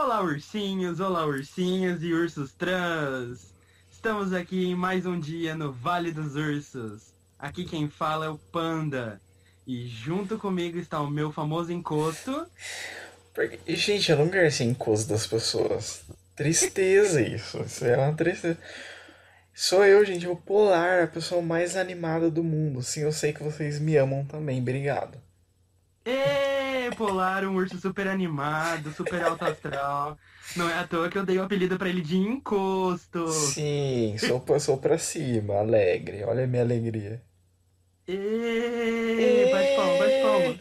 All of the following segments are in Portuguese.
Olá, ursinhos, olá, ursinhas e ursos trans. Estamos aqui em mais um dia no Vale dos Ursos. Aqui quem fala é o Panda. E junto comigo está o meu famoso encosto. Porque, gente, eu não quero ser encosto das pessoas. Tristeza isso. Isso é uma tristeza. Sou eu, gente, o Polar, a pessoa mais animada do mundo. Sim, eu sei que vocês me amam também. Obrigado. Ê, Polar, um urso super animado, super alto astral. Não é à toa que eu dei o apelido pra ele de encosto. Sim, sou, sou pra cima, alegre. Olha a minha alegria. Ê, bate palma, bate palma.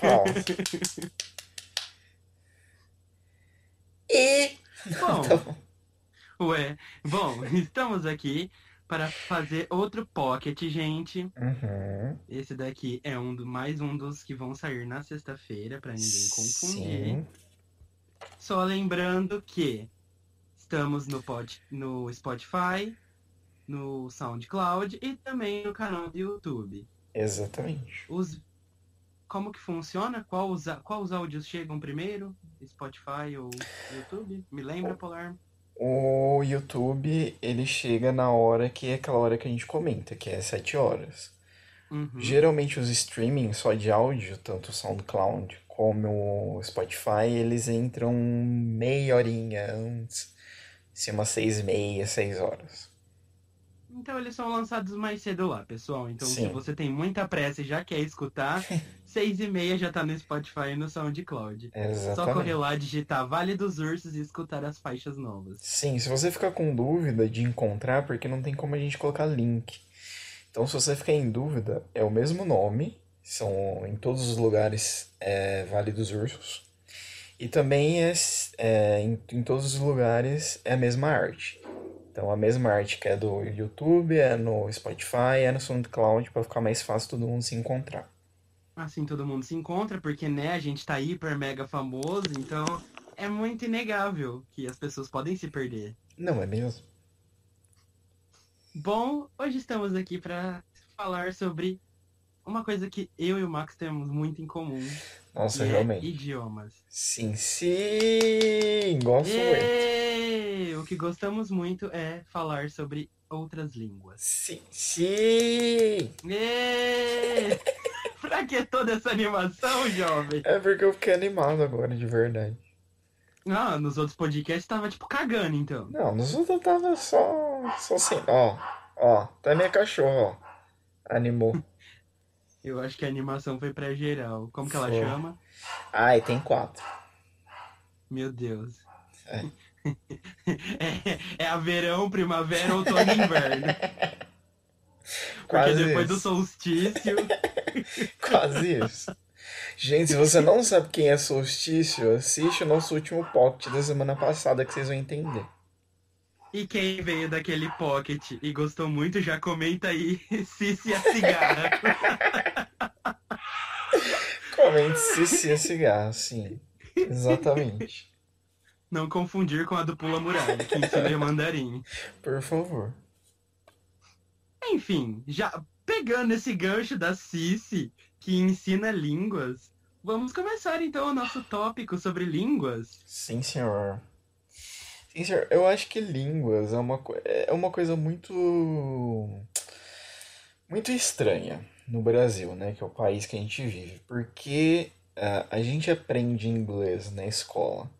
Palmas. E... Bom, Tá bom. ué, bom, estamos aqui para fazer outro pocket, gente. Uhum. Esse daqui é um do, mais um dos que vão sair na sexta-feira, pra ninguém confundir. Sim. Só lembrando que estamos no, pod, no Spotify, no SoundCloud e também no canal do YouTube. Exatamente. Os, como que funciona? Qual os, qual os áudios chegam primeiro? Spotify ou YouTube? Me lembra, Polar? O YouTube, ele chega na hora que é aquela hora que a gente comenta, que é 7 horas. Uhum. Geralmente os streaming só de áudio, tanto o SoundCloud como o Spotify, eles entram meia horinha antes, se umas seis e meia, seis horas. Então eles são lançados mais cedo lá, pessoal. Então se Sim. você tem muita pressa e já quer escutar, seis e meia já tá no Spotify e no SoundCloud. Só correr Exatamente. lá, digitar Vale dos Ursos e escutar as faixas novas. Sim, se você ficar com dúvida de encontrar, porque não tem como a gente colocar link. Então, se você ficar em dúvida, é o mesmo nome, são em todos os lugares é, Vale dos Ursos. E também é, é, em, em todos os lugares é a mesma arte. Então, a mesma arte que é do YouTube, é no Spotify, é no SoundCloud, para ficar mais fácil todo mundo se encontrar. Assim todo mundo se encontra, porque né, a gente tá hiper mega famoso, então é muito inegável que as pessoas podem se perder. Não é mesmo? Bom, hoje estamos aqui para falar sobre uma coisa que eu e o Max temos muito em comum, Nossa, é realmente. idiomas. Sim, sim! Gosto muito. E o que gostamos muito é falar sobre outras línguas. Sim, sim! Pra que toda essa animação, jovem? É porque eu fiquei animado agora, de verdade. Ah, nos outros podcasts tava tipo cagando, então. Não, nos outros eu tava só, só assim, ó, ó, tá minha cachorra, ó. Animou. Eu acho que a animação foi pra geral. Como que ela Foi. chama? Ai, tem quatro. Meu Deus. É. É, é a verão, primavera, outono e inverno. Porque Quase depois do isso. solstício. Quase isso. Gente, se você não sabe quem é Solstício, assiste o nosso último pocket da semana passada que vocês vão entender. E quem veio daquele pocket e gostou muito, já comenta aí se se a cigarra. Se se é cigarro, sim. Exatamente. Não confundir com a do Pula Muralha, que ensina mandarim. Por favor. Enfim, já pegando esse gancho da Cici, que ensina línguas, vamos começar então o nosso tópico sobre línguas. Sim, senhor. Sim, senhor. Eu acho que línguas é uma, é uma coisa muito. muito estranha no Brasil, né? Que é o país que a gente vive. Porque ah, a gente aprende inglês na escola.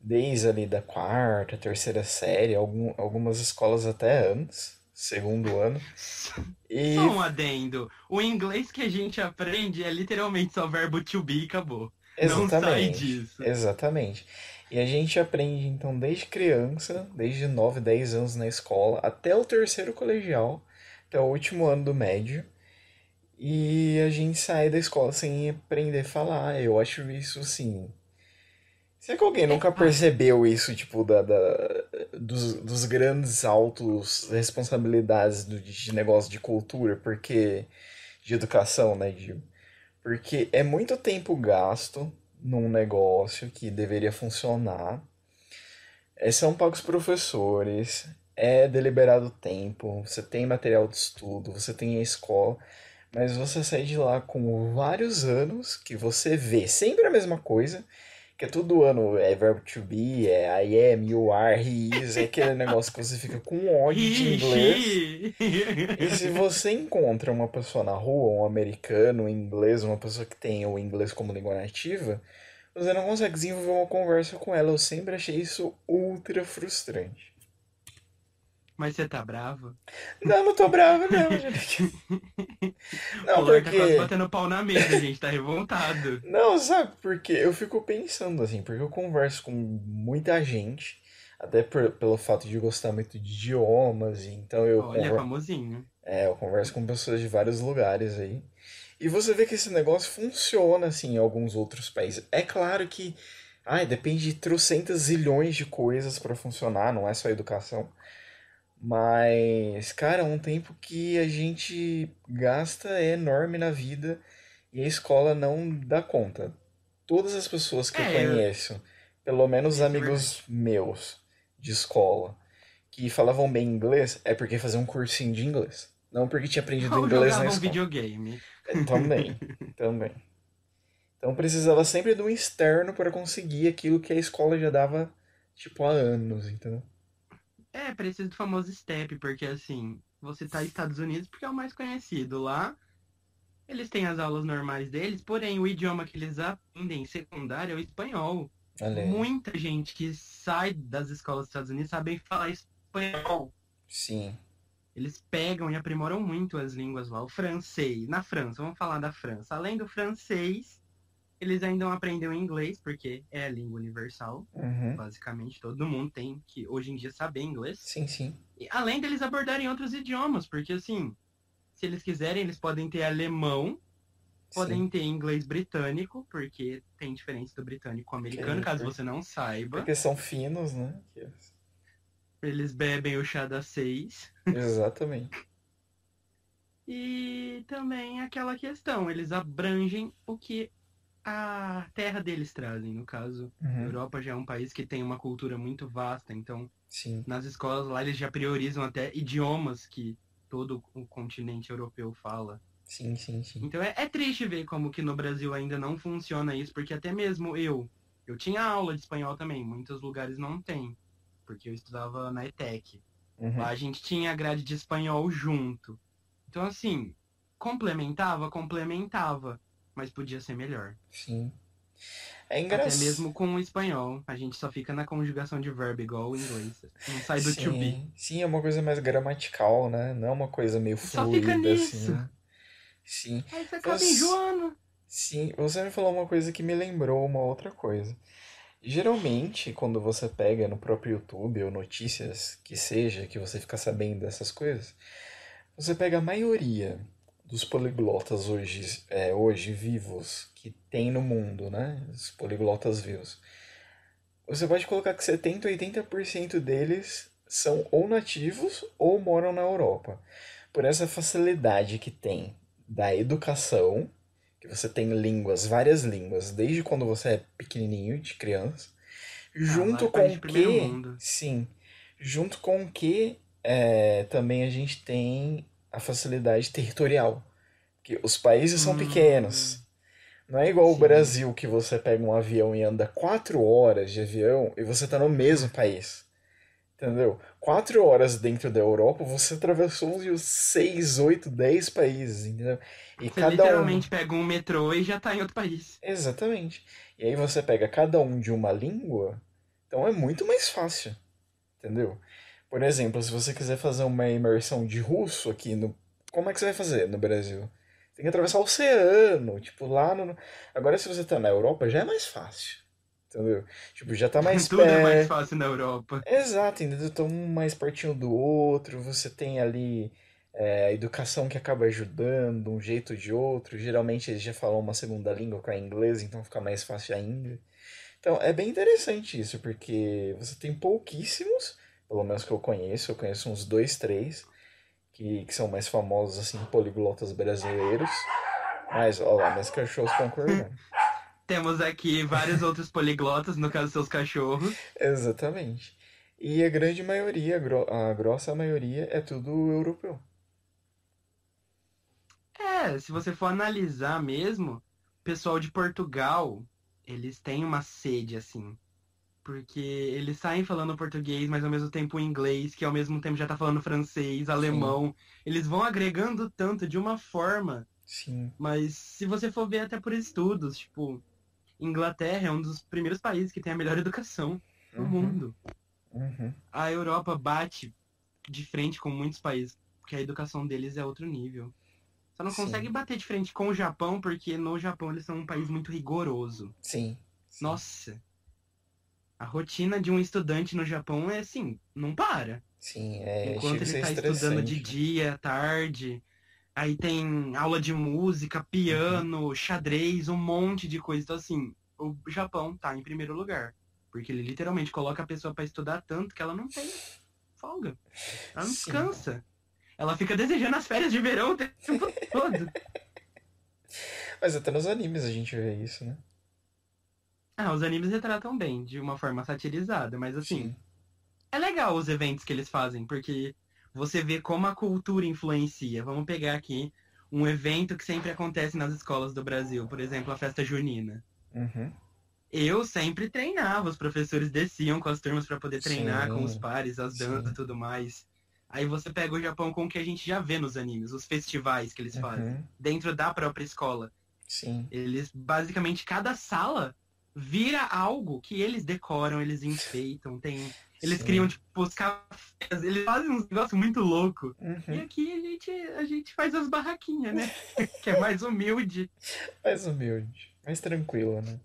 Desde ali da quarta, terceira série, algum, algumas escolas até antes, segundo ano. E Só um adendo. O inglês que a gente aprende é literalmente só verbo to be e acabou. Não sai Exatamente. disso. Exatamente. E a gente aprende, então, desde criança, desde 9, 10 anos na escola, até o terceiro colegial, até o último ano do médio. E a gente sai da escola sem aprender a falar. Eu acho isso, assim. Será que alguém nunca percebeu isso, tipo, da, da- dos, dos grandes altos responsabilidades do, de negócio de cultura, porque. de educação, né? De, porque é muito tempo gasto num negócio que deveria funcionar. É, são pagos professores, é deliberado tempo, você tem material de estudo, você tem a escola, mas você sai de lá com vários anos que você vê sempre a mesma coisa, Que é todo ano, é verbo to be, é I am, you are, he is, é aquele negócio que você fica com ódio de inglês. E se você encontra uma pessoa na rua, um americano, um inglês, uma pessoa que tem o inglês como língua nativa, você não consegue desenvolver uma conversa com ela. Eu sempre achei isso ultra frustrante. Mas você tá bravo? Não, não tô bravo, não, gente. Não, o porque... tá quase batendo pau na mesa, gente, tá revoltado. Não, sabe, porque eu fico pensando assim, porque eu converso com muita gente, até por, pelo fato de gostar muito de idiomas, então eu... Olha, conver... famosinho. É, eu converso com pessoas de vários lugares aí. E você vê que esse negócio funciona, assim, em alguns outros países. É claro que, ai, depende de trocentas zilhões de coisas para funcionar, não é só educação. Mas, cara, é um tempo que a gente gasta é enorme na vida e a escola não dá conta. Todas as pessoas que é, eu conheço, pelo menos é amigos meus de escola, que falavam bem inglês, é porque faziam um cursinho de inglês. Não porque tinha aprendido Ou inglês na um escola. videogame. É, também, também. Então precisava sempre de um externo para conseguir aquilo que a escola já dava, tipo, há anos, entendeu? É, precisa do famoso STEP, porque assim, você tá nos Estados Unidos porque é o mais conhecido. Lá, eles têm as aulas normais deles, porém o idioma que eles aprendem em secundária é o espanhol. Muita gente que sai das escolas dos Estados Unidos sabem falar espanhol. Sim. Eles pegam e aprimoram muito as línguas lá. O francês, na França, vamos falar da França. Além do francês, eles ainda não aprenderam inglês, porque é a língua universal. Uhum. Basicamente, todo mundo tem que hoje em dia saber inglês. Sim, sim. E, além deles abordarem outros idiomas, porque assim, se eles quiserem, eles podem ter alemão, podem sim. ter inglês britânico, porque tem diferença do britânico com americano, caso você não saiba. Porque são finos, né? Eles bebem o chá das seis. Exatamente. e também aquela questão, eles abrangem o que a terra deles trazem. No caso, uhum. a Europa já é um país que tem uma cultura muito vasta, então Sim. nas escolas lá eles já priorizam até idiomas que todo o continente europeu fala. Sim, sim, sim. Então é, é triste ver como que no Brasil ainda não funciona isso, porque até mesmo eu, eu tinha aula de espanhol também, muitos lugares não tem, porque eu estudava na ETEC. Uhum. Lá a gente tinha grade de espanhol junto. Então assim, complementava, complementava mas podia ser melhor. Sim. É engraçado. Até mesmo com o espanhol, a gente só fica na conjugação de verbo igual o inglês. Não sai do sim, to be. Sim, é uma coisa mais gramatical, né? Não é uma coisa meio fluida assim. Sim. Aí você acaba você... enjoando. Sim, você me falou uma coisa que me lembrou uma outra coisa. Geralmente, quando você pega no próprio YouTube ou notícias que seja, que você fica sabendo dessas coisas, você pega a maioria dos poliglotas hoje, é, hoje vivos que tem no mundo, né? Os poliglotas vivos. Você pode colocar que 70, 80% deles são ou nativos ou moram na Europa. Por essa facilidade que tem da educação, que você tem línguas, várias línguas, desde quando você é pequenininho, de criança, ah, junto com que, sim, junto com que é, também a gente tem a facilidade territorial. Que os países são hum. pequenos. Não é igual Sim. o Brasil que você pega um avião e anda quatro horas de avião e você está no mesmo país. Entendeu? Quatro horas dentro da Europa, você atravessou uns seis, oito, dez países, entendeu? E você cada literalmente um... pega um metrô e já está em outro país. Exatamente. E aí você pega cada um de uma língua, então é muito mais fácil. Entendeu? Por exemplo, se você quiser fazer uma imersão de russo aqui no. Como é que você vai fazer no Brasil? Tem que atravessar o oceano, tipo, lá no. Agora, se você tá na Europa, já é mais fácil. Entendeu? Tipo, já tá mais Tudo é mais fácil na Europa. Exato, entendeu? Estão um mais pertinho do outro, você tem ali é, a educação que acaba ajudando, um jeito de outro. Geralmente eles já falam uma segunda língua com a inglês, então fica mais fácil ainda. Então é bem interessante isso, porque você tem pouquíssimos pelo menos que eu conheço, eu conheço uns dois, três, que, que são mais famosos, assim, poliglotas brasileiros. Mas, olha lá, meus cachorros concordando. Temos aqui vários outros poliglotas, no caso, seus cachorros. Exatamente. E a grande maioria, a grossa maioria, é tudo europeu. É, se você for analisar mesmo, o pessoal de Portugal, eles têm uma sede, assim. Porque eles saem falando português, mas ao mesmo tempo inglês, que ao mesmo tempo já tá falando francês, alemão. Sim. Eles vão agregando tanto de uma forma. Sim. Mas se você for ver até por estudos, tipo, Inglaterra é um dos primeiros países que tem a melhor educação no uhum. mundo. Uhum. A Europa bate de frente com muitos países, porque a educação deles é outro nível. Só não Sim. consegue bater de frente com o Japão, porque no Japão eles são um país muito rigoroso. Sim. Sim. Nossa. A rotina de um estudante no Japão é assim, não para. Sim, é. Enquanto ele está estudando de dia, tarde. Aí tem aula de música, piano, uhum. xadrez, um monte de coisa. Então, assim, o Japão tá em primeiro lugar. Porque ele literalmente coloca a pessoa para estudar tanto que ela não tem folga. Ela não Sim. descansa. Ela fica desejando as férias de verão o tempo todo. Mas até nos animes a gente vê isso, né? Ah, os animes retratam bem, de uma forma satirizada, mas assim. Sim. É legal os eventos que eles fazem, porque você vê como a cultura influencia. Vamos pegar aqui um evento que sempre acontece nas escolas do Brasil, por exemplo, a festa junina. Uhum. Eu sempre treinava, os professores desciam com as turmas para poder treinar Sim. com os pares, as danças e tudo mais. Aí você pega o Japão com o que a gente já vê nos animes, os festivais que eles uhum. fazem, dentro da própria escola. Sim. Eles, basicamente, cada sala vira algo que eles decoram, eles enfeitam, tem... Eles Sim. criam, tipo, os cafés, eles fazem uns negócios muito loucos. Uhum. E aqui a gente, a gente faz as barraquinhas, né? que é mais humilde. Mais humilde, mais tranquilo, né?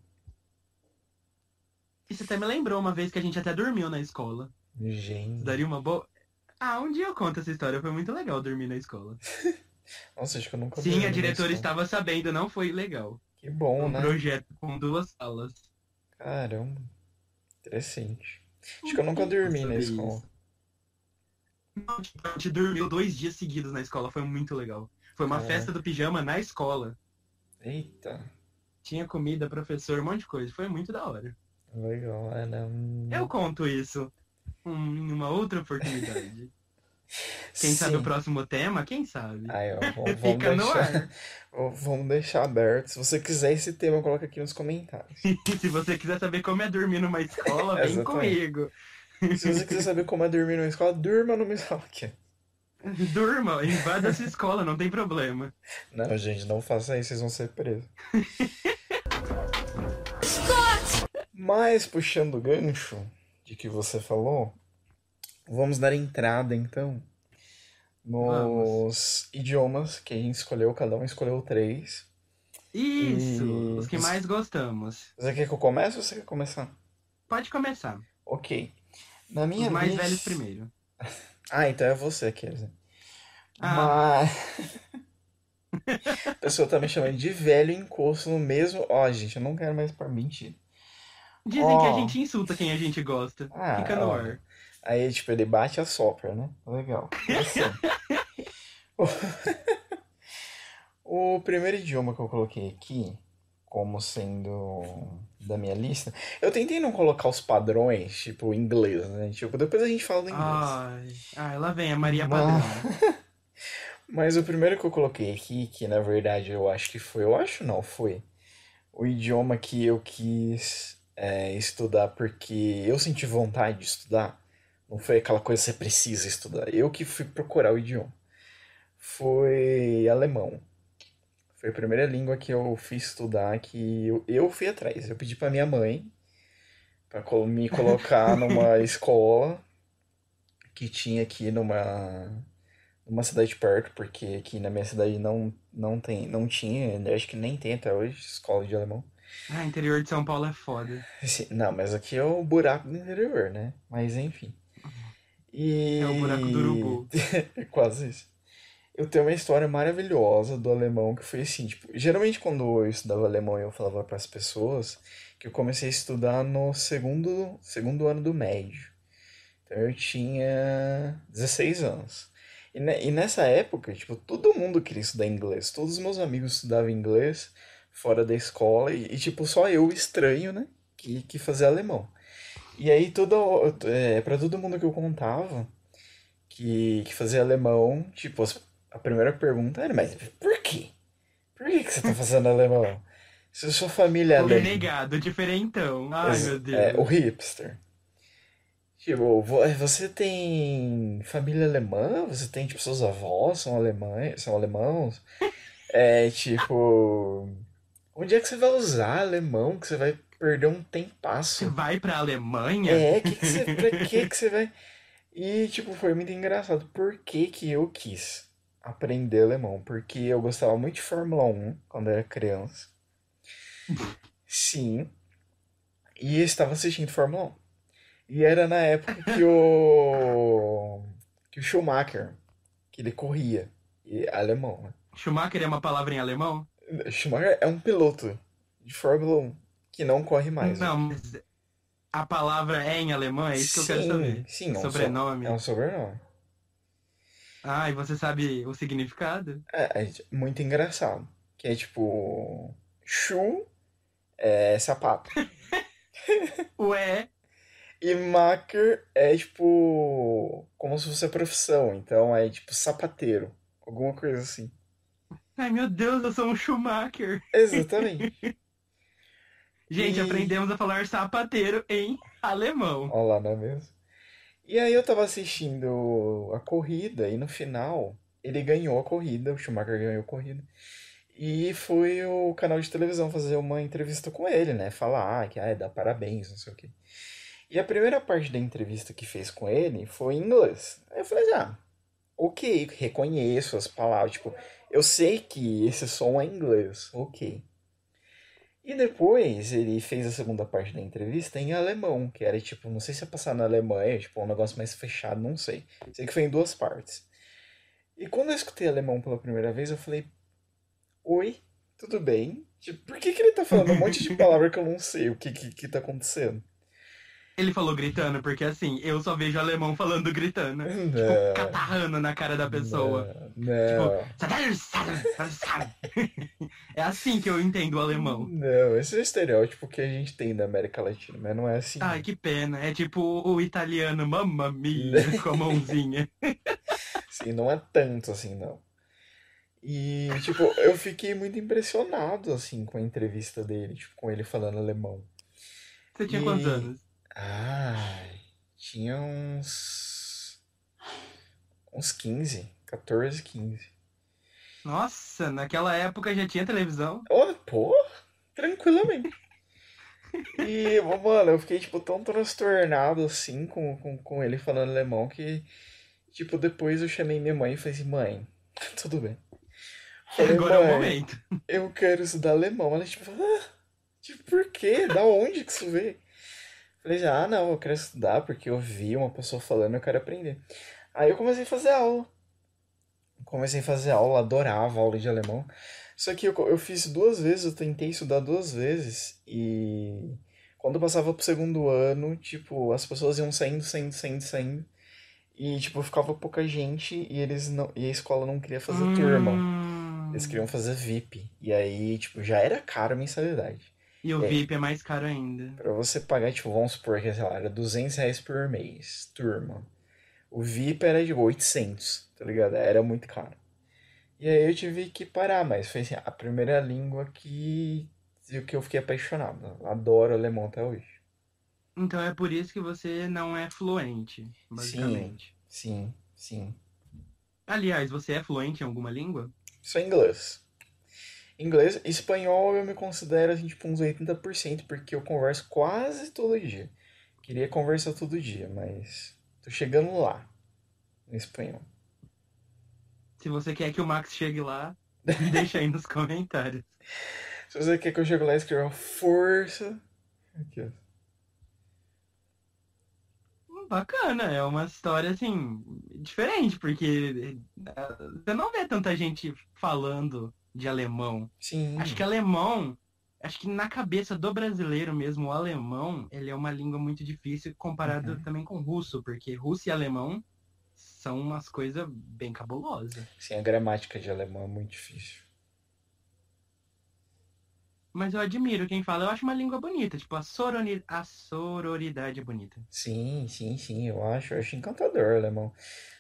Isso até me lembrou uma vez que a gente até dormiu na escola. Gente. Daria uma boa. Ah, um dia eu conto essa história. Foi muito legal dormir na escola. Nossa, acho que eu nunca Sim, a diretora estava sabendo, não foi legal. Que bom, um né? Um projeto com duas salas. Caramba. Interessante. Acho que eu nunca dormi na escola. Não, a gente dormiu dois dias seguidos na escola. Foi muito legal. Foi uma festa do pijama na escola. Eita. Tinha comida, professor, um monte de coisa. Foi muito da hora. Legal, é, né? Eu conto isso em uma outra oportunidade. Quem Sim. sabe o próximo tema, quem sabe? Aí, ó, vamos, vamos Fica deixar, no ar. Vamos deixar aberto. Se você quiser esse tema, coloca aqui nos comentários. Se você quiser saber como é dormir numa escola, vem comigo. Se você quiser saber como é dormir numa escola, durma no aqui. Durma, invada essa escola, não tem problema. Não, gente, não faça isso, vocês vão ser presos. Mas, puxando o gancho, de que você falou, vamos dar entrada então nos vamos. idiomas que a gente escolheu, cada um escolheu três. Isso, e... os que mais gostamos. Você quer que eu comece ou você quer começar? Pode começar. Ok. Na minha os mais lista... velhos primeiro. ah, então é você, Kézia. Ah. Mas. a pessoa tá me chamando de velho encosto no mesmo. Ó, oh, gente, eu não quero mais para mentir. Dizem oh. que a gente insulta quem a gente gosta. Ah, Fica no ó. ar. Aí, tipo, ele bate e assopra, né? Legal. Assim. o primeiro idioma que eu coloquei aqui, como sendo da minha lista, eu tentei não colocar os padrões, tipo, inglês, né? Tipo, depois a gente fala do inglês. Ai, ah, ela vem, a Maria Padrão. Mas o primeiro que eu coloquei aqui, que na verdade eu acho que foi, eu acho não, foi o idioma que eu quis é, estudar porque eu senti vontade de estudar. Não foi aquela coisa que você precisa estudar. Eu que fui procurar o idioma. Foi alemão. Foi a primeira língua que eu fui estudar que eu, eu fui atrás. Eu pedi para minha mãe para me colocar numa escola que tinha aqui numa numa cidade perto, porque aqui na minha cidade não não tem, não tinha, acho que nem tem até hoje escola de alemão. Ah, interior de São Paulo é foda. Não, mas aqui é o buraco do interior, né? Mas enfim. E... É o buraco do urubu. Quase isso. Eu tenho uma história maravilhosa do alemão que foi assim, tipo, geralmente quando eu estudava alemão eu falava para as pessoas que eu comecei a estudar no segundo, segundo ano do médio. Então eu tinha 16 anos. E, ne, e nessa época, tipo, todo mundo queria estudar inglês. Todos os meus amigos estudavam inglês fora da escola e, e, tipo, só eu, estranho, né, que, que fazia alemão. E aí, todo, é, pra todo mundo que eu contava que, que fazia alemão, tipo, a primeira pergunta era, mas por quê? Por que, que você tá fazendo alemão? Se sua família é O alemã. renegado, diferentão. Ai, meu Deus. É, o hipster. Tipo, vo- você tem família alemã? Você tem, tipo, seus avós são alemães, são alemãos? É, tipo, onde é que você vai usar alemão que você vai perder um Você tempasso? vai pra Alemanha? É, que que você, pra que que você vai... E, tipo, foi muito engraçado. Por que que eu quis aprender alemão? Porque eu gostava muito de Fórmula 1 quando era criança. Sim. E eu estava assistindo Fórmula 1. E era na época que o... que o Schumacher, que ele corria. E alemão, né? Schumacher é uma palavra em alemão? Schumacher é um piloto de Fórmula 1 que não corre mais. né? Não, mas a palavra é em alemão? É isso que eu quero saber. sim, é um so- Sobrenome. É um sobrenome. Ah, e você sabe o significado? É, é muito engraçado. Que é tipo. Schuh é sapato. Ué, E Maker é tipo. Como se fosse a profissão. Então é tipo sapateiro. Alguma coisa assim. ai meu Deus, eu sou um Schumacher. Exatamente. Gente, E- aprendemos a falar sapateiro em alemão. Olha lá, não é mesmo? E aí eu tava assistindo a corrida e no final ele ganhou a corrida, o Schumacher ganhou a corrida. E foi o canal de televisão fazer uma entrevista com ele, né? Falar ah, que ah, dá parabéns, não sei o quê. E a primeira parte da entrevista que fez com ele foi em inglês. Aí eu falei, ah, ok, reconheço as palavras, tipo, eu sei que esse som é inglês, ok. E depois ele fez a segunda parte da entrevista em alemão, que era tipo, não sei se ia passar na Alemanha, tipo, um negócio mais fechado, não sei. Sei que foi em duas partes. E quando eu escutei alemão pela primeira vez, eu falei, oi, tudo bem? Tipo, por que que ele tá falando um monte de palavra que eu não sei o que que, que tá acontecendo? Ele falou gritando, porque assim, eu só vejo alemão falando gritando. Tipo, Não, catarrando na cara da pessoa. Não, É assim que eu entendo o alemão. não, esse é o estereótipo que a gente tem da América Latina, mas não é assim. Ai, que pena. É tipo o italiano, mamma mia, com a mãozinha. Sim, não é tanto assim, não. E, tipo, eu fiquei muito impressionado, assim, com a entrevista dele, tipo, com ele falando alemão. Você tinha E- quantos anos? Ai, tinha uns. uns 15, 14, 15. Nossa, naquela época já tinha televisão. Oh, pô, tranquilamente. E, mano, eu fiquei, tipo, tão transtornado, assim, com, com, com ele falando alemão, que, tipo, depois eu chamei minha mãe e falei assim, mãe, tudo bem. Falei, Agora é o "Mãe, momento. eu quero estudar alemão. Ela, tipo, ah, tipo, por quê? Da onde que isso veio? Falei, ah, não, eu quero estudar porque eu vi uma pessoa falando, eu quero aprender. Aí eu comecei a fazer aula. Comecei a fazer aula, adorava aula de alemão. Só que eu, eu fiz duas vezes, eu tentei estudar duas vezes e quando eu passava pro segundo ano, tipo, as pessoas iam saindo, saindo, saindo, saindo. E, tipo, ficava pouca gente e eles não, e a escola não queria fazer turma. Hum. Eles queriam fazer VIP. E aí, tipo, já era caro a mensalidade. E o É. VIP é mais caro ainda. Pra você pagar, tipo, vamos supor que, sei lá, era 200 reais por mês, turma. O VIP era de 800, tá ligado? Era muito caro. E aí eu tive que parar, mas foi assim, a primeira língua que, que eu fiquei apaixonado. Adoro alemão até hoje. Então é por isso que você não é fluente, basicamente. Sim, sim. Aliás, você é fluente em alguma língua? Só inglês. Inglês, espanhol eu me considero assim, tipo, uns 80%, porque eu converso quase todo dia. Queria conversar todo dia, mas tô chegando lá no espanhol. Se você quer que o Max chegue lá, deixa aí nos comentários. Se você quer que eu chegue lá escreva força. Aqui, ó. Bacana, é uma história assim, diferente, porque eh, você não vê tanta gente falando de alemão. Sim. Acho que alemão, acho que na cabeça do brasileiro mesmo, o alemão, ele é uma língua muito difícil comparado Uhum. também com o russo, porque russo e alemão são umas coisas bem cabulosas. Sim, a gramática de alemão é muito difícil. Mas eu admiro quem fala, eu acho uma língua bonita, tipo, a, soroni- a sororidade é bonita. Sim, sim, sim, eu acho, eu acho encantador o alemão.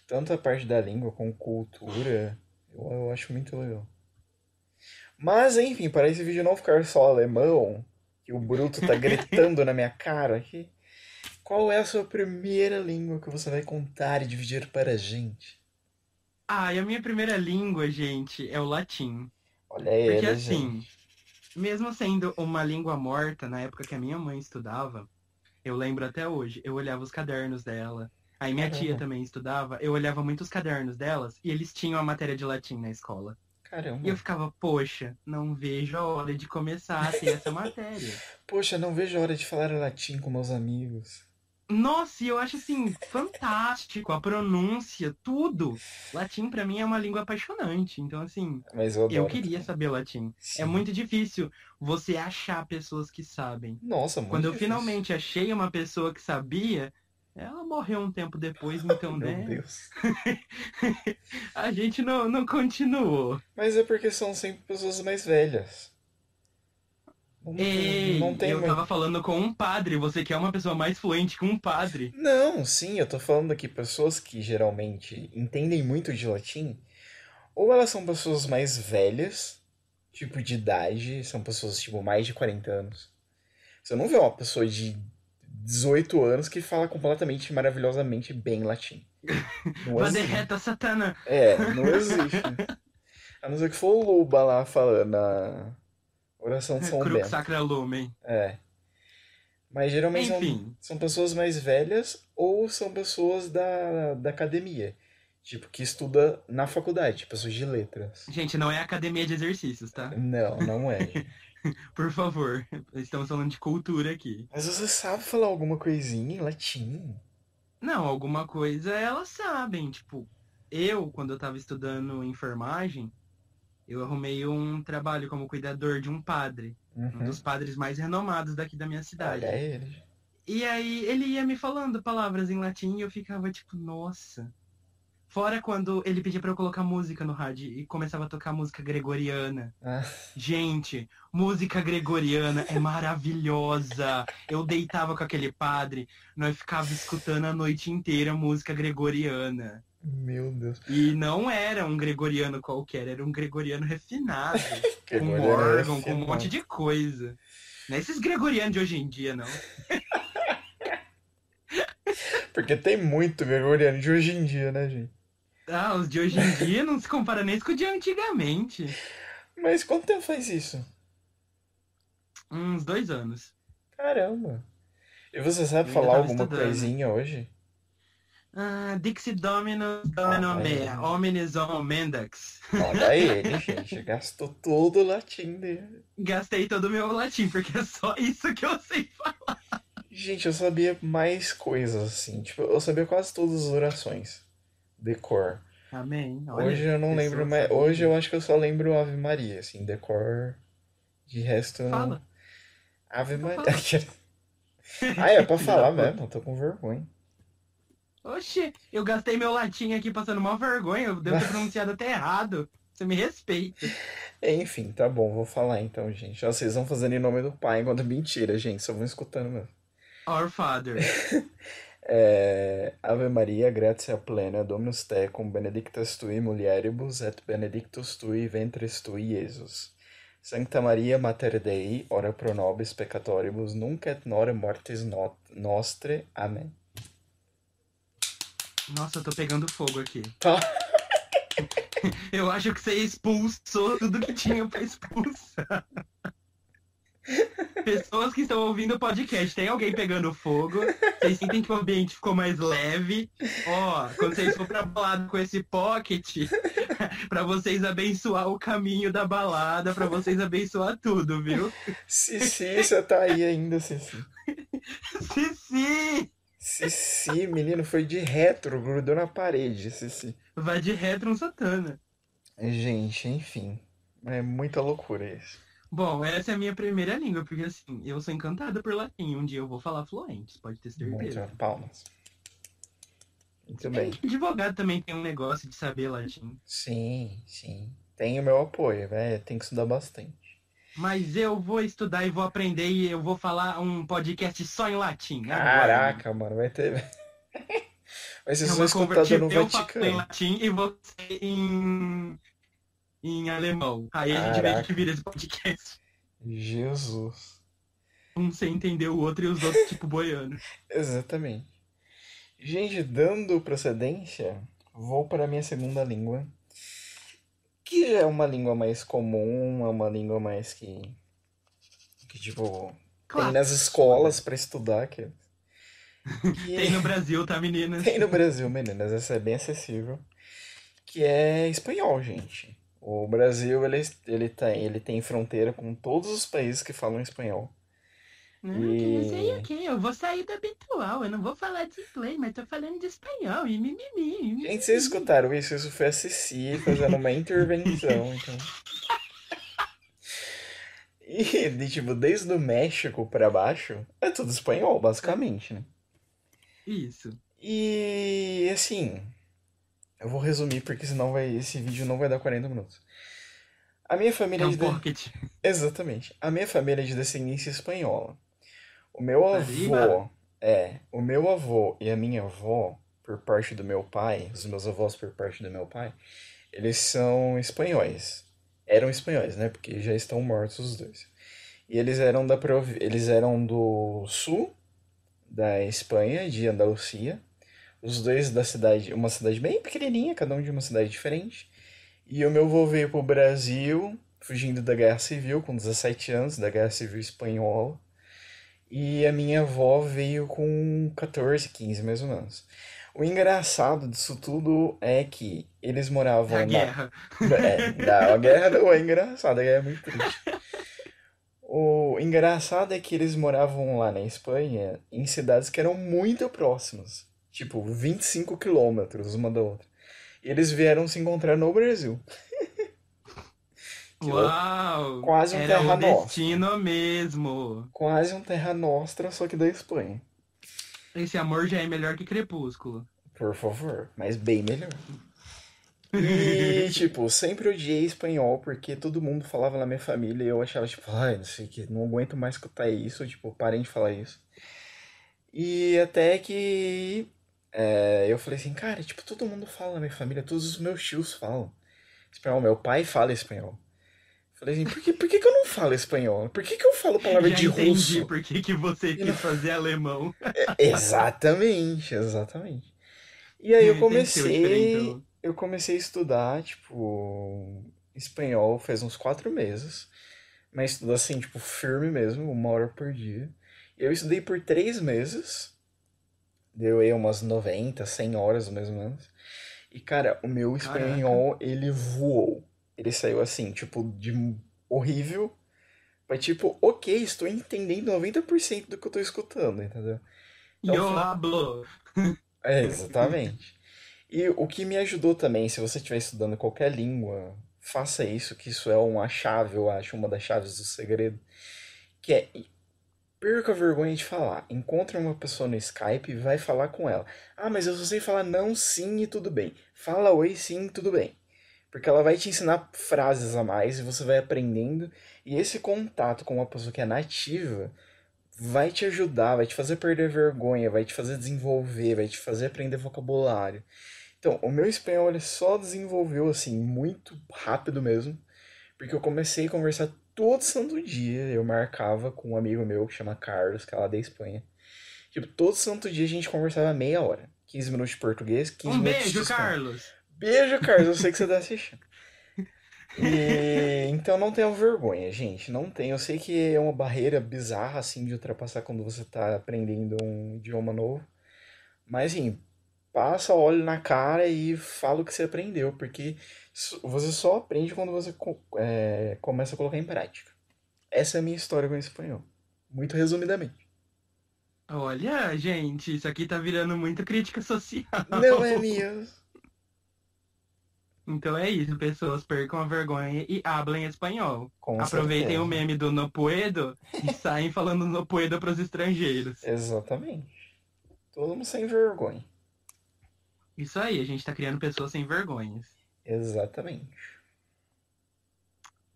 Tanto a parte da língua como cultura, eu, eu acho muito legal. Mas, enfim, para esse vídeo não ficar só alemão, que o Bruto tá gritando na minha cara aqui, qual é a sua primeira língua que você vai contar e dividir para a gente? Ah, e a minha primeira língua, gente, é o latim. Olha Porque ele, assim, gente. mesmo sendo uma língua morta, na época que a minha mãe estudava, eu lembro até hoje, eu olhava os cadernos dela. Aí minha tia Caramba. também estudava, eu olhava muito os cadernos delas e eles tinham a matéria de latim na escola. Caramba. E eu ficava, poxa, não vejo a hora de começar a ter essa matéria. Poxa, não vejo a hora de falar latim com meus amigos. Nossa, e eu acho assim, fantástico, a pronúncia, tudo. Latim pra mim é uma língua apaixonante. Então, assim, Mas eu eu queria saber latim. Sim. É muito difícil você achar pessoas que sabem. Nossa, muito Quando eu difícil. finalmente achei uma pessoa que sabia, ela morreu um tempo depois, então, Meu né? Deus. A gente não, não continuou. Mas é porque são sempre pessoas mais velhas. Não, Ei, não tem eu muito. tava falando com um padre, você quer uma pessoa mais fluente que um padre. Não, sim, eu tô falando aqui pessoas que geralmente entendem muito de latim, ou elas são pessoas mais velhas, tipo de idade, são pessoas tipo mais de 40 anos. Você não vê uma pessoa de 18 anos que fala completamente maravilhosamente bem latim. Não Vade existe. reta, satana. É, não existe. A não ser que for o Luba lá falando a oração de São Crux Bento. sacra lumen. É. Mas geralmente são, são pessoas mais velhas ou são pessoas da, da academia. Tipo, que estuda na faculdade, pessoas de letras. Gente, não é academia de exercícios, tá? Não, não é. Por favor. Estamos falando de cultura aqui. Mas você sabe falar alguma coisinha em latim? Não, alguma coisa elas sabem. Tipo, eu, quando eu tava estudando enfermagem, eu arrumei um trabalho como cuidador de um padre. Um Uhum. dos padres mais renomados daqui da minha cidade. Olha ele. E aí ele ia me falando palavras em latim e eu ficava tipo, nossa. Fora quando ele pedia pra eu colocar música no rádio e começava a tocar música gregoriana. Ah, Gente, música gregoriana é maravilhosa. Eu deitava com aquele padre, nós ficava escutando a noite inteira música gregoriana. meu Deus. E não era um gregoriano qualquer, era um gregoriano refinado, com órgão, com um monte de coisa. Não é esses gregorianos de hoje em dia, não. Porque tem muito gregoriano de hoje em dia, né, gente? Ah, os de hoje em dia não se compara nem com os de antigamente. Mas quanto tempo faz isso? Uns dois anos. Caramba. E você sabe Eu falar alguma estudando. coisinha hoje? Ah, Dixie Dominus Domino Ah. Omnis Mendax. Olha ele, gente. Gastou todo o latim dele. Gastei todo o meu latim, porque é só isso que eu sei falar. Gente, eu sabia mais coisas, assim. Tipo, eu sabia quase todas as orações. Decor. Amém. Olha, Hoje eu não lembro mais. Hoje eu acho que eu só lembro Ave Maria, assim, decor. De resto. Fala. Ave Maria. ah, é pra falar mesmo, eu tô com vergonha. Oxi, eu gastei meu latim aqui passando uma vergonha. Eu devo ter pronunciado até errado. Você me respeita. Enfim, tá bom, vou falar então, gente. Ó, vocês vão fazendo em nome do pai enquanto mentira, gente. Só vão escutando mesmo. Our Father. É, Ave Maria, gratia plena, Dominus tecum, benedictus tui mulieribus, et benedictus tui ventris tui, Iesus. Sancta Maria, Mater Dei, ora pro nobis peccatoribus, nunc et nora mortis no- nostre. Amém. Nossa, eu tô pegando fogo aqui. Tá. Eu acho que você expulsou tudo que tinha pra expulsar. Pessoas que estão ouvindo o podcast, tem alguém pegando fogo? Vocês sentem que o ambiente ficou mais leve? Ó, quando vocês for pra balada com esse pocket, pra vocês abençoar o caminho da balada, pra vocês abençoar tudo, viu? Cici, você tá aí ainda, Cici. Cici! Cici, menino, foi de retro, grudou na parede, Cici. Vai de retro um satana. Gente, enfim. É muita loucura isso. Bom, essa é a minha primeira língua, porque assim, eu sou encantada por latim. Um dia eu vou falar fluente, pode ter certeza. Muito palmas. Muito bem. Advogado também tem um negócio de saber latim. Sim, sim. Tem o meu apoio, velho. Tem que estudar bastante. Mas eu vou estudar e vou aprender e eu vou falar um podcast só em latim. Aguarde. Caraca, mano, vai ter. Vai ser É só convertida, no eu falo em Vaticano. latim e você em em alemão. Aí a gente de que vira esse podcast. Jesus. Um sem entender o outro e os outros tipo boiando. Exatamente. Gente, dando procedência, vou para a minha segunda língua. Que já é uma língua mais comum, é uma língua mais que. que tipo. Claro. Tem nas escolas para estudar. Que, que... Tem no Brasil, tá, meninas? Tem no Brasil, meninas. Essa é bem acessível. Que é espanhol, gente. O Brasil, ele, ele, tem, ele tem fronteira com todos os países que falam espanhol. Não, e... sei o que, eu vou sair do habitual, eu não vou falar de inglês, mas tô falando de espanhol e mimimi. mimimi. Gente, vocês escutaram isso? Isso foi a Ceci fazendo uma intervenção, então. E, de, tipo, desde o México pra baixo, é tudo espanhol, basicamente, né? Isso. E, assim, eu vou resumir porque senão vai, esse vídeo não vai dar 40 minutos. A minha família é um de... pocket. Exatamente. A minha família é de descendência espanhola. O meu avô, é, o meu avô e a minha avó, por parte do meu pai, os meus avós por parte do meu pai, eles são espanhóis. Eram espanhóis, né? Porque já estão mortos os dois. E eles eram da prov... eles eram do sul da Espanha, de Andalucia. Os dois da cidade, uma cidade bem pequenininha, cada um de uma cidade diferente. E o meu avô veio pro Brasil, fugindo da Guerra Civil, com 17 anos, da Guerra Civil Espanhola. E a minha avó veio com 14, 15 mais ou menos. O engraçado disso tudo é que eles moravam na. Guerra. É, não, a guerra não é engraçada, a guerra é muito triste. O engraçado é que eles moravam lá na Espanha em cidades que eram muito próximas. Tipo, 25 quilômetros uma da outra. E eles vieram se encontrar no Brasil. Uau! Quase um era terra o destino mesmo. Quase um terra nostra, só que da Espanha. Esse amor já é melhor que Crepúsculo. Por favor, mas bem melhor. E, tipo, sempre odiei espanhol porque todo mundo falava na minha família e eu achava, tipo, ai, não sei que, não aguento mais escutar isso, tipo, parem de falar isso. E até que é, eu falei assim, cara, tipo, todo mundo fala na minha família, todos os meus tios falam espanhol, meu pai fala espanhol. Falei assim, por que, por que, que eu não falo espanhol? Por que, que eu falo palavra Já de entendi russo? por que, que você quis não- fazer alemão. É, exatamente, exatamente. E aí eu comecei, diferentão. eu comecei a estudar, tipo, espanhol faz uns quatro meses. Mas estudo assim, tipo, firme mesmo, uma hora por dia. Eu estudei por três meses. Deu aí umas 90, 100 horas mais ou menos. E, cara, o meu Caraca. espanhol, ele voou. Ele saiu assim, tipo, de horrível pra tipo, ok, estou entendendo 90% do que eu tô escutando, entendeu? Então, Yo hablo. É, exatamente. E o que me ajudou também, se você estiver estudando qualquer língua, faça isso, que isso é uma chave, eu acho, uma das chaves do segredo, que é perca a vergonha de falar. Encontre uma pessoa no Skype e vai falar com ela. Ah, mas eu só sei falar não, sim e tudo bem. Fala oi, sim, tudo bem. Porque ela vai te ensinar frases a mais e você vai aprendendo. E esse contato com uma pessoa que é nativa vai te ajudar, vai te fazer perder vergonha, vai te fazer desenvolver, vai te fazer aprender vocabulário. Então, o meu espanhol ele só desenvolveu assim muito rápido mesmo, porque eu comecei a conversar todo santo dia. Eu marcava com um amigo meu que chama Carlos, que é lá da Espanha. Tipo, todo santo dia a gente conversava meia hora. 15 minutos de português, 15 Um minutos de beijo. Carlos. Beijo, Carlos, eu sei que você tá assistindo. E, então não tenha vergonha, gente. Não tem. Eu sei que é uma barreira bizarra assim de ultrapassar quando você tá aprendendo um idioma novo. Mas assim, passa óleo na cara e fala o que você aprendeu, porque você só aprende quando você é, começa a colocar em prática. Essa é a minha história com o espanhol. Muito resumidamente. Olha, gente, isso aqui tá virando muito crítica social. Não é minha. Então é isso, pessoas, percam a vergonha e hablem espanhol. Com Aproveitem certeza. o meme do no puedo e saem falando no puedo pros estrangeiros. Exatamente. Todo mundo sem vergonha. Isso aí, a gente tá criando pessoas sem vergonhas. Exatamente.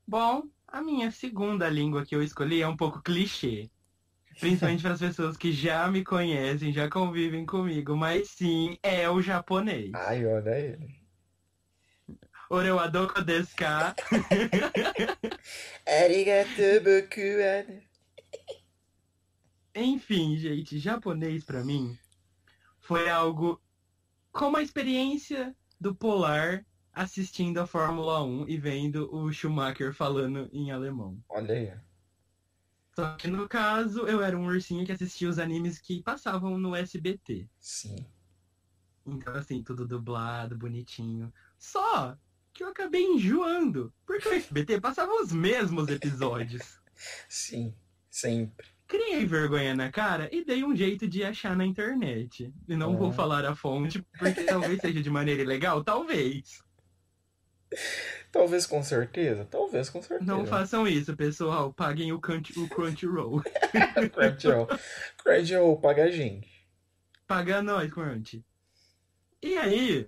Bom, a minha segunda língua que eu escolhi é um pouco clichê. Principalmente para as pessoas que já me conhecem, já convivem comigo, mas sim, é o japonês. Ai, olha ele. Orewadoko desu ka? Wa- Enfim, gente, japonês pra mim foi algo como a experiência do Polar assistindo a Fórmula 1 e vendo o Schumacher falando em alemão. Olha aí. Só que no caso, eu era um ursinho que assistia os animes que passavam no SBT. Sim. Então, assim, tudo dublado, bonitinho. Só que eu acabei enjoando, porque o SBT passava os mesmos episódios. Sim. Sempre. Criei vergonha na cara e dei um jeito de achar na internet. E não vou Ah. falar a fonte, porque talvez seja de maneira ilegal, talvez. Talvez com certeza. Talvez com certeza. Não façam isso, pessoal. Paguem o, Crunch, o Crunchyroll. Crunchyroll. Crunchyroll paga a gente. Paga nós, Crunch. E aí,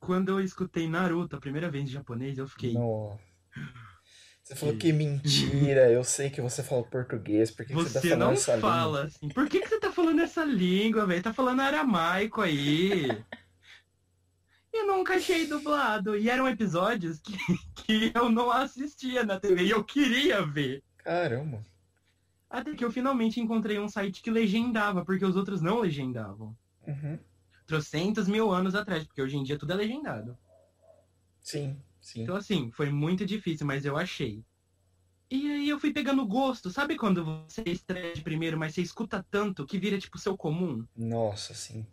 quando eu escutei Naruto a primeira vez em japonês, eu fiquei. Nossa. Você falou que mentira. Eu sei que você fala português. Por que, que você tá Você falando não essa língua? fala assim. Por que, que você tá falando essa língua, velho? Tá falando aramaico aí. Eu nunca achei dublado. E eram episódios que, que eu não assistia na TV e eu queria ver. Caramba. Até que eu finalmente encontrei um site que legendava, porque os outros não legendavam. Uhum. Trocentos mil anos atrás, porque hoje em dia tudo é legendado. Sim, sim. Então, assim, foi muito difícil, mas eu achei. E aí eu fui pegando gosto. Sabe quando você estreia de primeiro, mas você escuta tanto que vira, tipo, seu comum? Nossa, sim.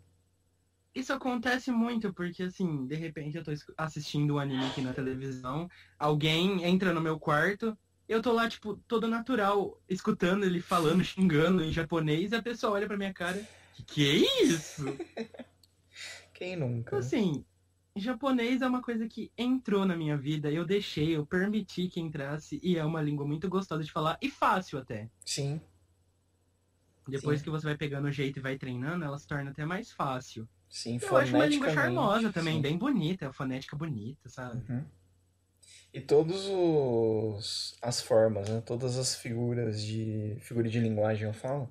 Isso acontece muito, porque, assim, de repente eu tô assistindo um anime aqui na televisão, alguém entra no meu quarto, eu tô lá, tipo, todo natural, escutando ele falando, xingando em japonês, e a pessoa olha pra minha cara, que que é isso? Quem nunca? Então, assim, japonês é uma coisa que entrou na minha vida, eu deixei, eu permiti que entrasse, e é uma língua muito gostosa de falar, e fácil até. Sim, Depois Sim. que você vai pegando o jeito e vai treinando, ela se torna até mais fácil. sim. Eu acho uma língua charmosa também, sim. bem bonita, a fonética bonita, sabe? Uhum. E todos os as formas, né? Todas as figuras de figura de linguagem eu falo,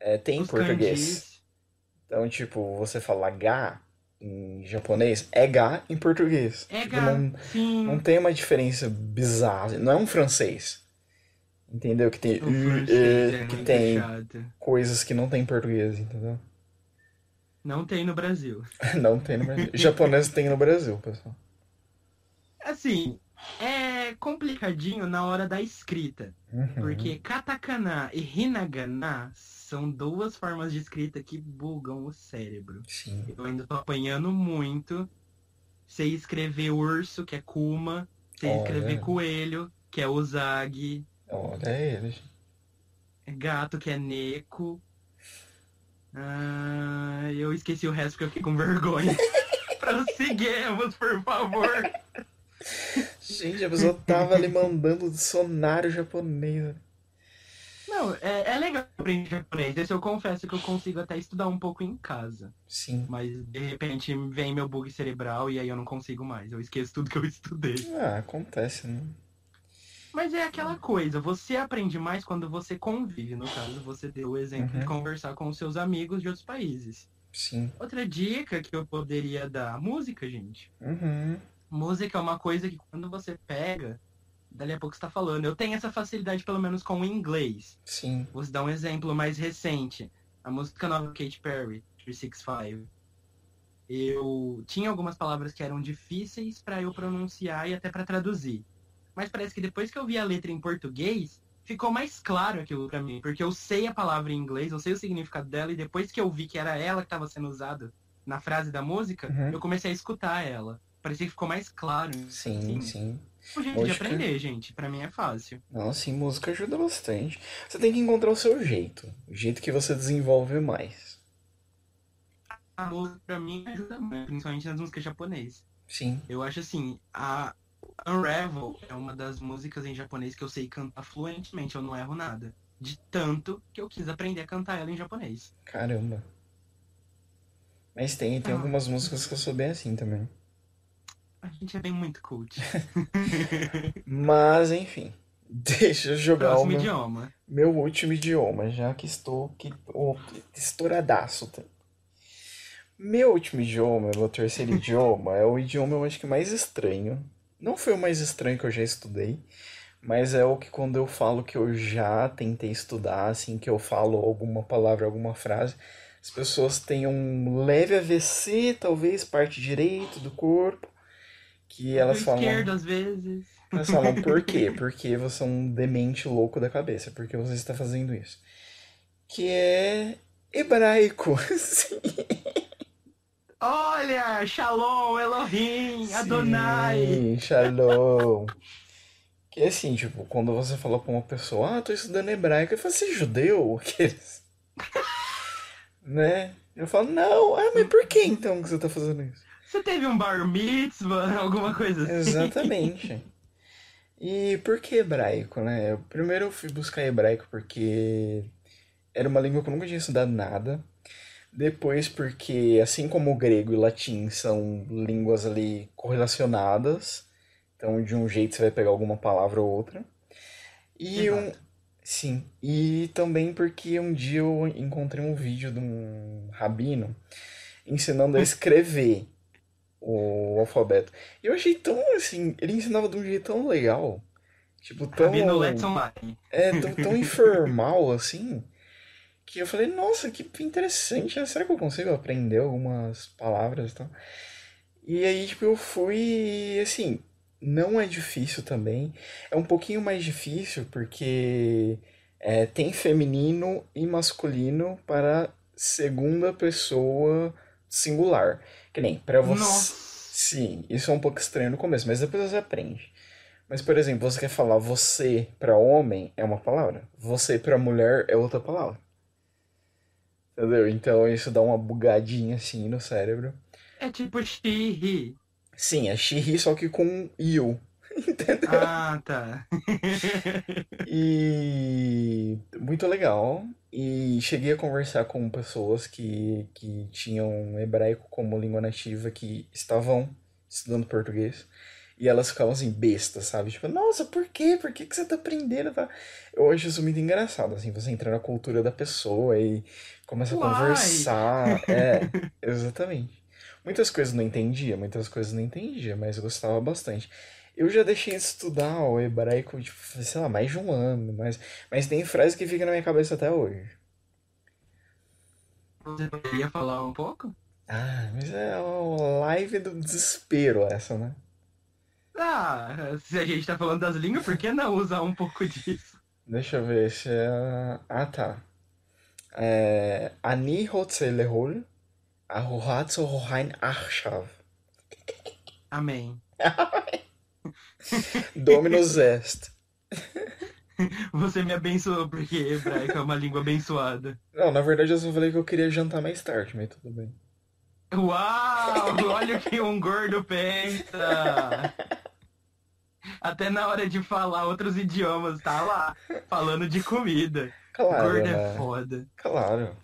é, tem em Os português. kanjis. Então, tipo, você fala ga em japonês, é ga em português. É, Tipo, não, sim. não tem uma diferença bizarra. Não é um francês. Entendeu? Que tem O u, francês e, é que tem chato. coisas que não tem em português, entendeu? Não tem no Brasil. Não tem no Brasil. Japonês tem no Brasil, pessoal. Assim, é complicadinho na hora da escrita. Uhum. Porque katakana e hinagana são duas formas de escrita que bugam o cérebro. Sim. Eu ainda tô apanhando muito. Sei escrever urso, que é kuma. Olha. escrever coelho, que é usagi. Olha ele. Gato, que é neko. Ah, eu esqueci o resto porque eu fiquei com vergonha. Prosseguemos, por favor. Gente, a pessoa tava ali mandando dicionário japonês. Não, é, é legal aprender japonês. Esse eu confesso que eu consigo até estudar um pouco em casa. Sim. Mas de repente vem meu bug cerebral e aí eu não consigo mais. Eu esqueço tudo que eu estudei. Ah, acontece, né? Mas é aquela coisa, você aprende mais quando você convive. No caso, você deu o exemplo Uhum. de conversar com os seus amigos de outros países. Sim. Outra dica que eu poderia dar, música, gente. Uhum. Música é uma coisa que quando você pega, dali a pouco você tá falando. Eu tenho essa facilidade, pelo menos, com o inglês. Sim. Vou dar um exemplo mais recente. A música nova do Katy Perry, 365. Eu tinha algumas palavras que eram difíceis pra eu pronunciar e até pra traduzir. Mas parece que depois que eu vi a letra em português, ficou mais claro aquilo pra mim, porque eu sei a palavra em inglês, eu sei o significado dela e depois que eu vi que era ela que estava sendo usada na frase da música, Uhum. eu comecei a escutar ela. Parecia que ficou mais claro. Sim, Sim. sim. O jeito de aprender, gente. Pra mim é fácil. Não, sim, música ajuda bastante. Você tem que encontrar o seu jeito. O jeito que você desenvolve mais. A música pra mim ajuda muito, principalmente nas músicas japonesas. Sim. Eu acho assim, a Unravel é uma das músicas em japonês que eu sei cantar fluentemente, eu não erro nada. De tanto que eu quis aprender a cantar ela em japonês. Caramba. Mas tem, tem Ah. algumas músicas que eu sou bem assim também. A gente é bem muito cult. Mas, enfim. Deixa eu jogar o Próximo meu, idioma. meu último idioma, já que estou aqui, oh, estouradaço. Meu último idioma, meu terceiro idioma, é o idioma eu acho que mais estranho. Não foi o mais estranho que eu já estudei, mas é o que quando eu falo que eu já tentei estudar, assim, que eu falo alguma palavra, alguma frase, as pessoas têm um leve AVC, talvez parte direito do corpo, que elas falam. esquerdo às vezes. Elas falam por quê? Porque você é um demente louco da cabeça, porque você está fazendo isso. Que é hebraico. Sim. Olha, Shalom, Elohim, Adonai. Sim, Shalom. Que é assim, tipo, quando você fala pra uma pessoa, ah, tô estudando hebraico, eu falo, você é judeu? Aqueles. né? Eu falo, não, ah, mas por que então que você tá fazendo isso? Você teve um bar mitzvah, alguma coisa assim? Exatamente. E por que hebraico, né? Eu, primeiro eu fui buscar hebraico porque era uma língua que eu nunca tinha estudado nada. Depois porque, assim como o grego e o latim são línguas ali correlacionadas, então de um jeito você vai pegar alguma palavra ou outra. E um, Exato. sim, e também porque um dia eu encontrei um vídeo de um rabino ensinando a escrever o alfabeto. E eu achei tão assim, ele ensinava de um jeito tão legal, tipo, tão, Online. é, tão, tão informal assim, que eu falei, nossa, que interessante, né? Será que eu consigo aprender algumas palavras e tal? E aí, tipo, eu fui, assim, não é difícil também, é um pouquinho mais difícil porque é, tem feminino e masculino para segunda pessoa singular. Que nem, pra você. Nossa. Sim, isso é um pouco estranho no começo, mas depois você aprende. Mas, por exemplo, você quer falar você para homem é uma palavra, você para mulher é outra palavra. Entendeu? Então isso dá uma bugadinha assim no cérebro. É tipo Shiri. Sim, é xirri, só que com you. Entendeu? Ah, tá. E muito legal. E cheguei a conversar com pessoas que, que tinham hebraico como língua nativa, que estavam estudando português. E elas ficavam assim, bestas, sabe? Tipo, nossa, por quê? Por que que você tá aprendendo? Tá? Eu acho isso muito engraçado, assim, você entrar na cultura da pessoa e começa a conversar. É, exatamente. Muitas coisas não entendia, muitas coisas não entendia, mas eu gostava bastante. Eu já deixei de estudar ah, o hebraico, tipo, sei lá, mais de um ano, mas, mas tem frase que fica na minha cabeça até hoje. Você poderia falar um pouco? Ah, mas é uma live do desespero essa, né? Ah, se a gente tá falando das línguas, por que não usar um pouco disso? Deixa eu ver se é... Ah, tá. É, Ani hotze lehol, hohain. Amém. Amém. Dominus est. Você me abençoou, porque hebraico é uma língua abençoada. Não, na verdade eu só falei que eu queria jantar mais tarde, mas tudo bem. Uau! Olha o que um gordo pensa! Até na hora de falar outros idiomas, tá lá, falando de comida. Claro, Gordo né? é foda. Claro.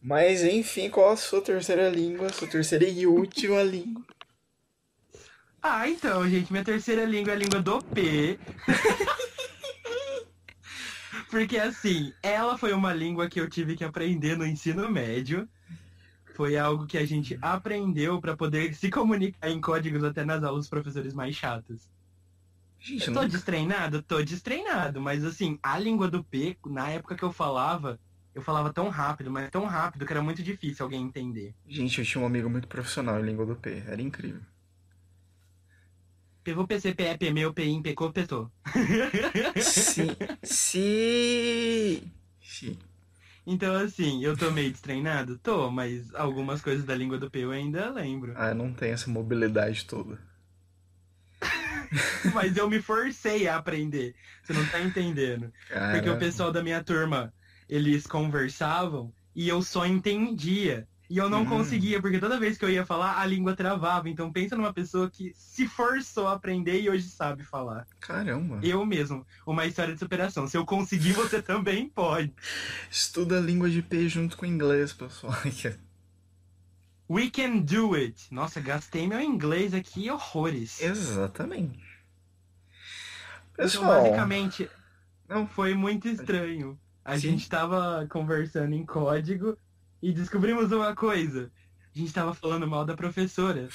Mas enfim, qual a sua terceira língua? Sua terceira e última língua? Ah, então, gente, minha terceira língua é a língua do P. Porque assim, ela foi uma língua que eu tive que aprender no ensino médio. Foi algo que a gente aprendeu pra poder se comunicar em códigos até nas aulas dos professores mais chatos. Gente, Eu tô destreinado? Tô destreinado, mas assim, a língua do P, na época que eu falava, eu falava tão rápido, mas tão rápido que era muito difícil alguém entender. Gente, eu tinha um amigo muito profissional em língua do P. Era incrível. Pevô, PC, PE, PMeu, PIM, PECO, PETO. Sim. Sim. Sim. Então, assim, eu tô meio destreinado? Tô, mas algumas coisas da língua do P eu ainda lembro. Ah, eu não tenho essa mobilidade toda. Mas eu me forcei a aprender. Você não tá entendendo. Porque o pessoal da minha turma, eles conversavam e eu só entendia. E eu não Hum. conseguia, porque toda vez que eu ia falar, a língua travava. Então pensa numa pessoa que se forçou a aprender e hoje sabe falar. caramba. Eu mesmo, uma história de superação. Se eu conseguir, você também pode. Estuda a língua de P junto com o inglês, pessoal. We can do it. Nossa, gastei meu inglês aqui horrores. Exatamente. Então, Pessoal, basicamente, não, foi muito estranho. A Sim. gente tava conversando em código e descobrimos uma coisa. A gente tava falando mal da professora.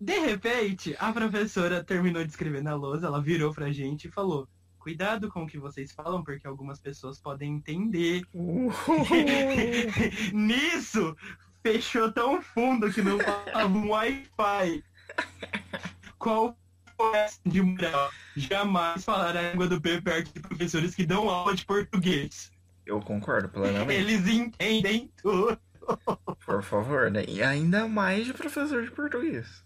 De repente, a professora terminou de escrever na lousa, ela virou pra gente e falou: Cuidado com o que vocês falam, porque algumas pessoas podem entender. Nisso, fechou tão fundo que não falava um Wi-Fi. Qual de moral? Jamais falar a língua do P perto de professores que dão aula de português. Eu concordo plenamente. Eles entendem tudo. Por favor, né? E ainda mais de professor de português.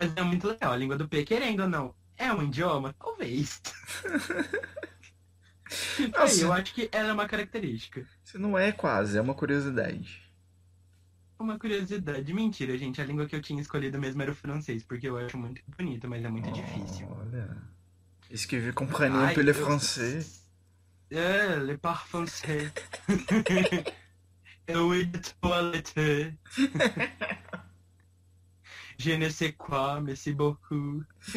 Mas é muito legal, a língua do P, querendo ou não. É um idioma? Talvez. Aí, eu acho que ela é uma característica. Isso não é quase, é uma curiosidade. Uma curiosidade. Mentira, gente. A língua que eu tinha escolhido mesmo era o francês, porque eu acho muito bonito, mas é muito difícil. Olha. Est-ce que vous comprenez français? É, le par français. oui, de toilette. Je ne sais quoi, merci beaucoup.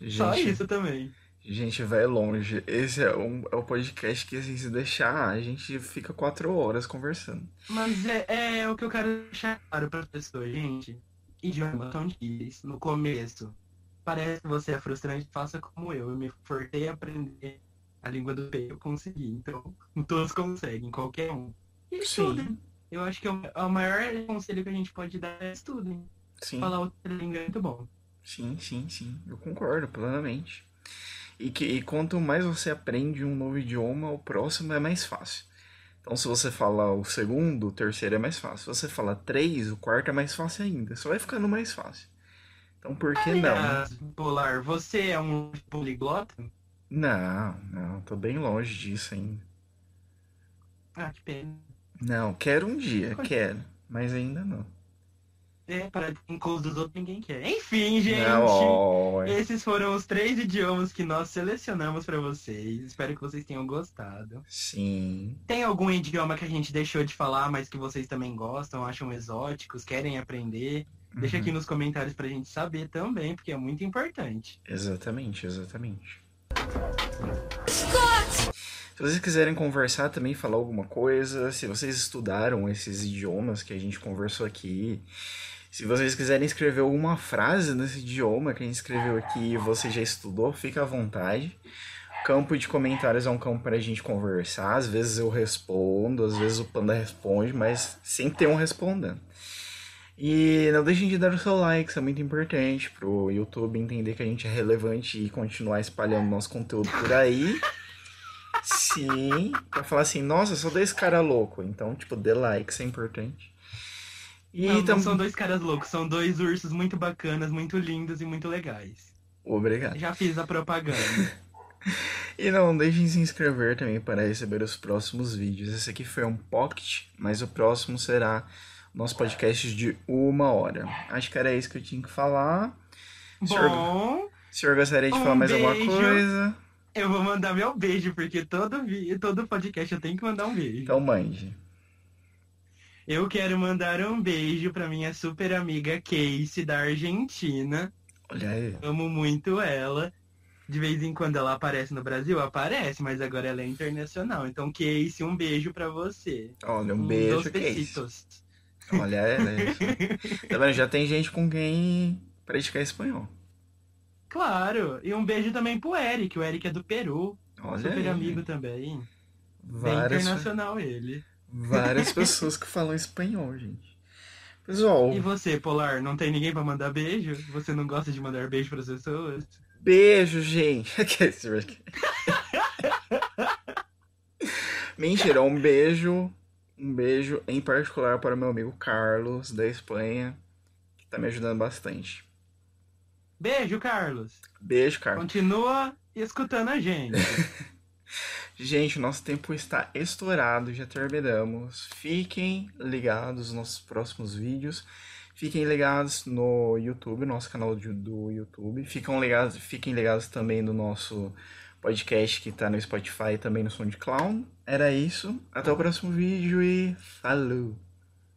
Gente, Só isso também. Gente, vai longe. Esse é, um, é o podcast que, assim, se deixar, a gente fica quatro horas conversando. Mas é, é o que eu quero deixar claro para as pessoas, gente. Idiomas são difíceis. No começo, parece que você é frustrante, faça como eu. Eu me forcei a aprender a língua do P, eu consegui. Então, todos conseguem, qualquer um. E estudem. Eu acho que o, o maior conselho que a gente pode dar é estudem. Sim, Falar outra língua é muito bom. sim, sim, sim. Eu concordo plenamente. E, que, e quanto mais você aprende um novo idioma, o próximo é mais fácil. Então, se você fala o segundo, o terceiro é mais fácil. Se você fala três, o quarto é mais fácil ainda. Só vai ficando mais fácil. Então, por que não? Aliás, Polar, você é um poliglota? Não, não, tô bem longe disso ainda. Ah, que pena. Não, quero um dia, quero, mas ainda não. É, para incluir dos outros ninguém quer. Enfim, gente. Não, Esses foram os três idiomas que nós selecionamos pra vocês. Espero que vocês tenham gostado. sim. Tem algum idioma que a gente deixou de falar, mas que vocês também gostam, acham exóticos, querem aprender? Deixa Uhum. aqui nos comentários pra gente saber também, porque é muito importante. Exatamente, exatamente. Se vocês quiserem conversar também, falar alguma coisa, se vocês estudaram esses idiomas que a gente conversou aqui, se vocês quiserem escrever alguma frase nesse idioma que a gente escreveu aqui e você já estudou, fica à vontade. Campo de comentários é um campo pra gente conversar. Às vezes eu respondo, às vezes o Panda responde, mas sempre tem um respondendo. E não deixem de dar o seu like, isso é muito importante pro YouTube entender que a gente é relevante e continuar espalhando nosso conteúdo por aí. Sim, pra falar assim, nossa, só dois cara louco. Então, tipo, dê like, isso é importante. E não, não tam- são dois caras loucos, são dois ursos muito bacanas, muito lindos e muito legais. Obrigado. Já fiz a propaganda. E não deixem de se inscrever também para receber os próximos vídeos. Esse aqui foi um pocket, mas o próximo será nosso podcast de uma hora. Acho que era isso que eu tinha que falar. Senhor- Bom, O senhor gostaria de Um falar mais alguma beijo. coisa? eu vou mandar meu beijo, porque todo, todo podcast eu tenho que mandar um beijo. Então mande. Eu quero mandar um beijo pra minha super amiga Casey, da Argentina. Olha aí. Amo muito ela. De vez em quando ela aparece no Brasil, aparece, mas agora ela é internacional. Então, Casey, um beijo pra você. Olha, um Dos beijo, besitos. Olha, é, é isso. Tá vendo? Já tem gente com quem praticar espanhol. Claro, e um beijo também pro Eric. O Eric é do Peru. Olha super aí. amigo também. Bem Várias, internacional ele. várias pessoas que falam espanhol, gente. Pessoal, E você, Polar, não tem ninguém pra mandar beijo? Você não gosta de mandar beijo pras pessoas? beijo, gente. Mentira, um beijo. Um beijo em particular para o meu amigo Carlos, da Espanha, que tá me ajudando bastante. Beijo, Carlos. Beijo, Carlos. Continua escutando a gente. Gente, nosso tempo está estourado, já terminamos. Fiquem ligados nos nossos próximos vídeos. Fiquem ligados no YouTube, nosso canal do YouTube. Fiquem ligados, fiquem ligados também no nosso podcast que está no Spotify e também no SoundCloud. Era isso. Até o próximo vídeo e falou!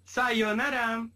Sayonara!